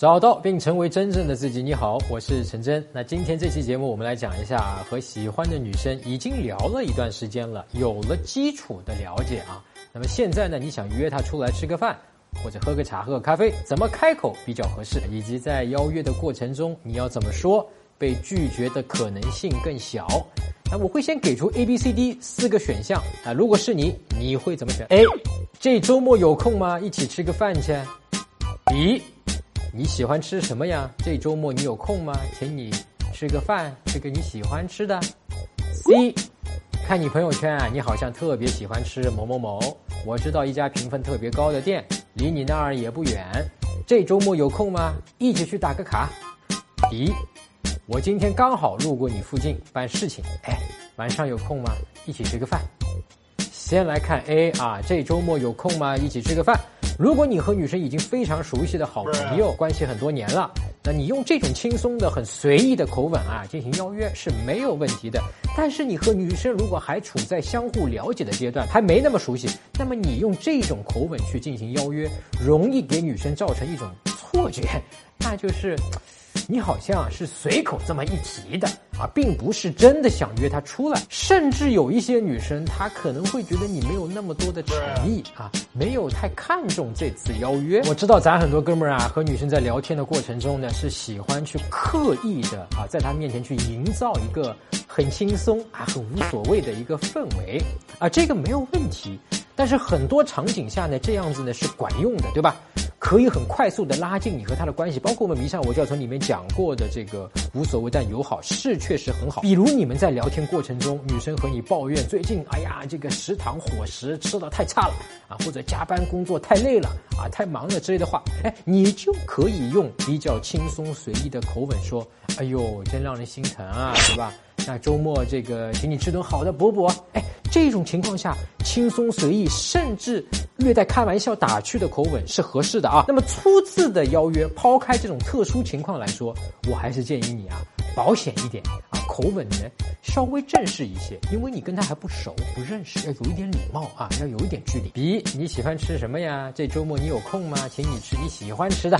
找到并成为真正的自己。你好，我是陈真。那今天这期节目，我们来讲一下，和喜欢的女生已经聊了一段时间了，有了基础的了解啊。那么现在呢，你想约她出来吃个饭，或者喝个茶、喝个咖啡，怎么开口比较合适？以及在邀约的过程中，你要怎么说，被拒绝的可能性更小？那我会先给出 A、B、C、D 四个选项啊。如果是你，你会怎么选？A，这周末有空吗？一起吃个饭去。B。你喜欢吃什么呀？这周末你有空吗？请你吃个饭，吃个你喜欢吃的。C，看你朋友圈啊，你好像特别喜欢吃某某某。我知道一家评分特别高的店，离你那儿也不远。这周末有空吗？一起去打个卡。D，我今天刚好路过你附近办事情，哎，晚上有空吗？一起吃个饭。先来看 A 啊，这周末有空吗？一起吃个饭。如果你和女生已经非常熟悉的好朋友，关系很多年了，那你用这种轻松的、很随意的口吻啊进行邀约是没有问题的。但是你和女生如果还处在相互了解的阶段，还没那么熟悉，那么你用这种口吻去进行邀约，容易给女生造成一种错觉，那就是。你好像是随口这么一提的啊，并不是真的想约她出来。甚至有一些女生，她可能会觉得你没有那么多的诚意啊，没有太看重这次邀约。我知道咱很多哥们儿啊，和女生在聊天的过程中呢，是喜欢去刻意的啊，在她面前去营造一个很轻松啊、很无所谓的一个氛围啊，这个没有问题。但是很多场景下呢，这样子呢是管用的，对吧？可以很快速的拉近你和他的关系，包括我们《迷上我教程》里面讲过的这个无所谓但友好是确实很好。比如你们在聊天过程中，女生和你抱怨最近，哎呀，这个食堂伙食吃的太差了啊，或者加班工作太累了啊，太忙了之类的话，哎，你就可以用比较轻松随意的口吻说，哎呦，真让人心疼啊，对吧？那周末这个请你吃顿好的补补，哎。这种情况下，轻松随意，甚至略带开玩笑、打趣的口吻是合适的啊。那么初次的邀约，抛开这种特殊情况来说，我还是建议你啊，保险一点啊，口吻呢稍微正式一些，因为你跟他还不熟、不认识，要有一点礼貌啊，要有一点距离。比你喜欢吃什么呀？这周末你有空吗？请你吃你喜欢吃的。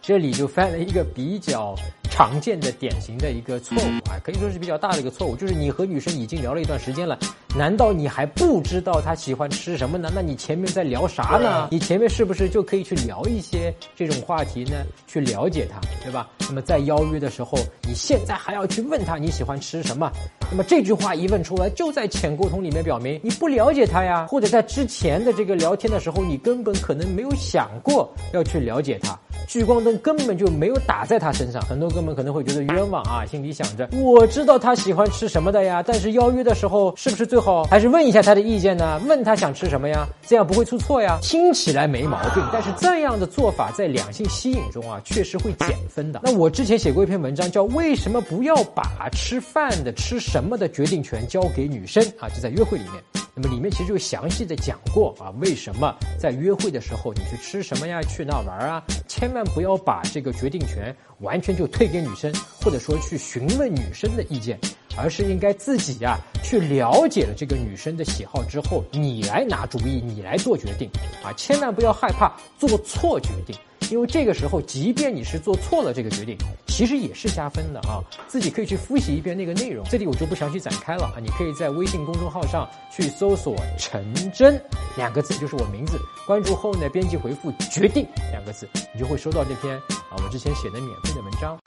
这里就犯了一个比较常见的、典型的一个错误啊，可以说是比较大的一个错误，就是你和女生已经聊了一段时间了，难道你还不知道他喜欢吃什么呢？那你前面在聊啥呢？你前面是不是就可以去聊一些这种话题呢？去了解他，对吧？那么在邀约的时候，你现在还要去问他你喜欢吃什么？那么这句话一问出来，就在浅沟通里面表明你不了解他呀，或者在之前的这个聊天的时候，你根本可能没有想过要去了解她。聚光灯根本就没有打在他身上，很多哥们可能会觉得冤枉啊，心里想着我知道他喜欢吃什么的呀，但是邀约的时候是不是最好还是问一下他的意见呢？问他想吃什么呀，这样不会出错呀。听起来没毛病，但是这样的做法在两性吸引中啊，确实会减分的。那我之前写过一篇文章，叫为什么不要把吃饭的吃什么的决定权交给女生啊？就在约会里面。那么里面其实就详细的讲过啊，为什么在约会的时候你去吃什么呀，去哪玩啊，千万不要把这个决定权完全就推给女生，或者说去询问女生的意见，而是应该自己呀去了解了这个女生的喜好之后，你来拿主意，你来做决定啊，千万不要害怕做错决定。因为这个时候，即便你是做错了这个决定，其实也是加分的啊！自己可以去复习一遍那个内容，这里我就不详细展开了啊！你可以在微信公众号上去搜索“陈真”两个字，就是我名字。关注后呢，编辑回复“决定”两个字，你就会收到这篇啊我之前写的免费的文章。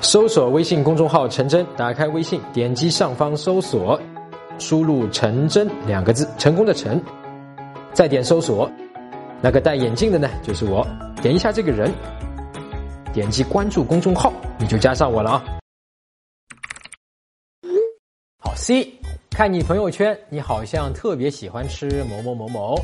搜索微信公众号“陈真”，打开微信，点击上方搜索，输入“陈真”两个字，成功的“陈”，再点搜索。那个戴眼镜的呢，就是我。点一下这个人，点击关注公众号，你就加上我了啊。好，C，看你朋友圈，你好像特别喜欢吃某某某某。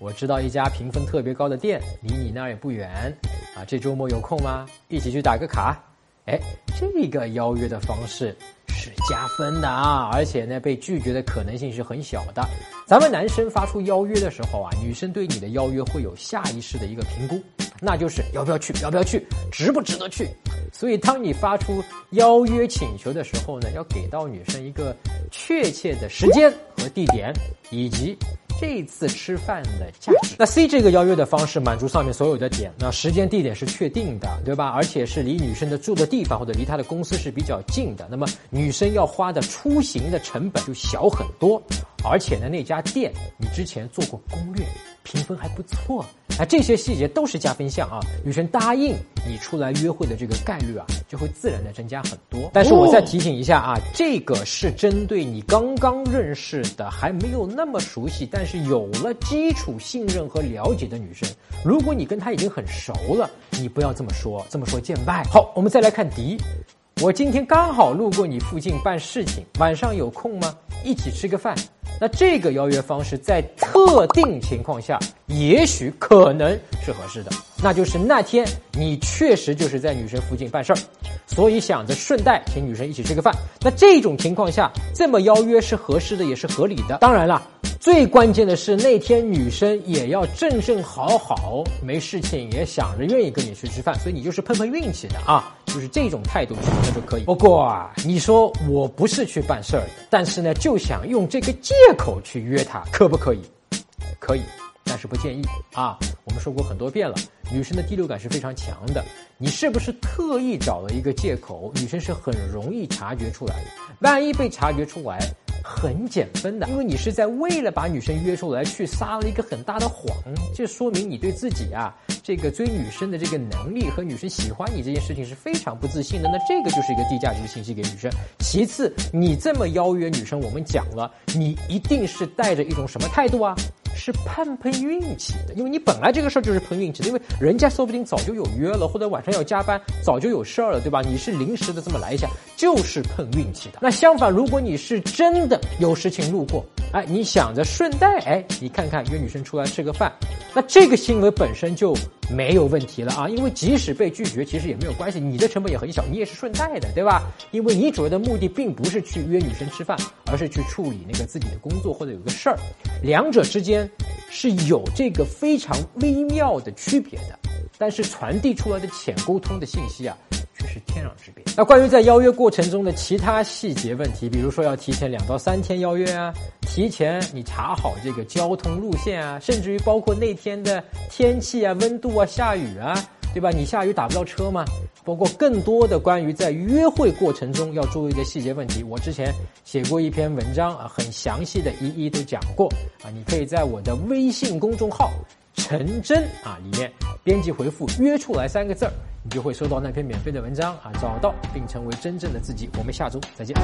我知道一家评分特别高的店，离你那儿也不远啊。这周末有空吗？一起去打个卡。哎，这个邀约的方式。是加分的啊，而且呢，被拒绝的可能性是很小的。咱们男生发出邀约的时候啊，女生对你的邀约会有下意识的一个评估，那就是要不要去，要不要去，值不值得去。所以，当你发出邀约请求的时候呢，要给到女生一个确切的时间和地点，以及这次吃饭的价值。那 C 这个邀约的方式满足上面所有的点，那时间地点是确定的，对吧？而且是离女生的住的地方或者离她的公司是比较近的，那么女生要花的出行的成本就小很多。而且呢，那家店你之前做过攻略，评分还不错。啊，这些细节都是加分项啊！女生答应你出来约会的这个概率啊，就会自然的增加很多。但是我再提醒一下啊，这个是针对你刚刚认识的还没有那么熟悉，但是有了基础信任和了解的女生。如果你跟她已经很熟了，你不要这么说，这么说见外。好，我们再来看迪。我今天刚好路过你附近办事情，晚上有空吗？一起吃个饭。那这个邀约方式在特定情况下，也许可能是合适的。那就是那天你确实就是在女生附近办事儿，所以想着顺带请女生一起吃个饭。那这种情况下，这么邀约是合适的，也是合理的。当然了，最关键的是那天女生也要正正好好，没事情也想着愿意跟你去吃饭，所以你就是碰碰运气的啊，就是这种态度那就可以。不过啊，你说我不是去办事儿的，但是呢，就想用这个借口去约她，可不可以？可以。但是不建议啊！我们说过很多遍了，女生的第六感是非常强的。你是不是特意找了一个借口？女生是很容易察觉出来的。万一被察觉出来，很减分的。因为你是在为了把女生约出来去撒了一个很大的谎，这说明你对自己啊这个追女生的这个能力和女生喜欢你这件事情是非常不自信的。那这个就是一个低价值的信息给女生。其次，你这么邀约女生，我们讲了，你一定是带着一种什么态度啊？是碰碰运气的，因为你本来这个事儿就是碰运气的，因为人家说不定早就有约了，或者晚上要加班，早就有事儿了，对吧？你是临时的这么来一下，就是碰运气的。那相反，如果你是真的有事情路过，哎，你想着顺带，哎，你看看约女生出来吃个饭，那这个行为本身就没有问题了啊，因为即使被拒绝，其实也没有关系，你的成本也很小，你也是顺带的，对吧？因为你主要的目的并不是去约女生吃饭，而是去处理那个自己的工作或者有个事儿，两者之间。是有这个非常微妙的区别的，但是传递出来的浅沟通的信息啊，是天壤之别。那关于在邀约过程中的其他细节问题，比如说要提前两到三天邀约啊，提前你查好这个交通路线啊，甚至于包括那天的天气啊、温度啊、下雨啊。对吧？你下雨打不到车吗？包括更多的关于在约会过程中要注意的细节问题，我之前写过一篇文章啊，很详细的一一都讲过啊。你可以在我的微信公众号“陈真”啊里面编辑回复“约出来”三个字儿，你就会收到那篇免费的文章啊，找到并成为真正的自己。我们下周再见。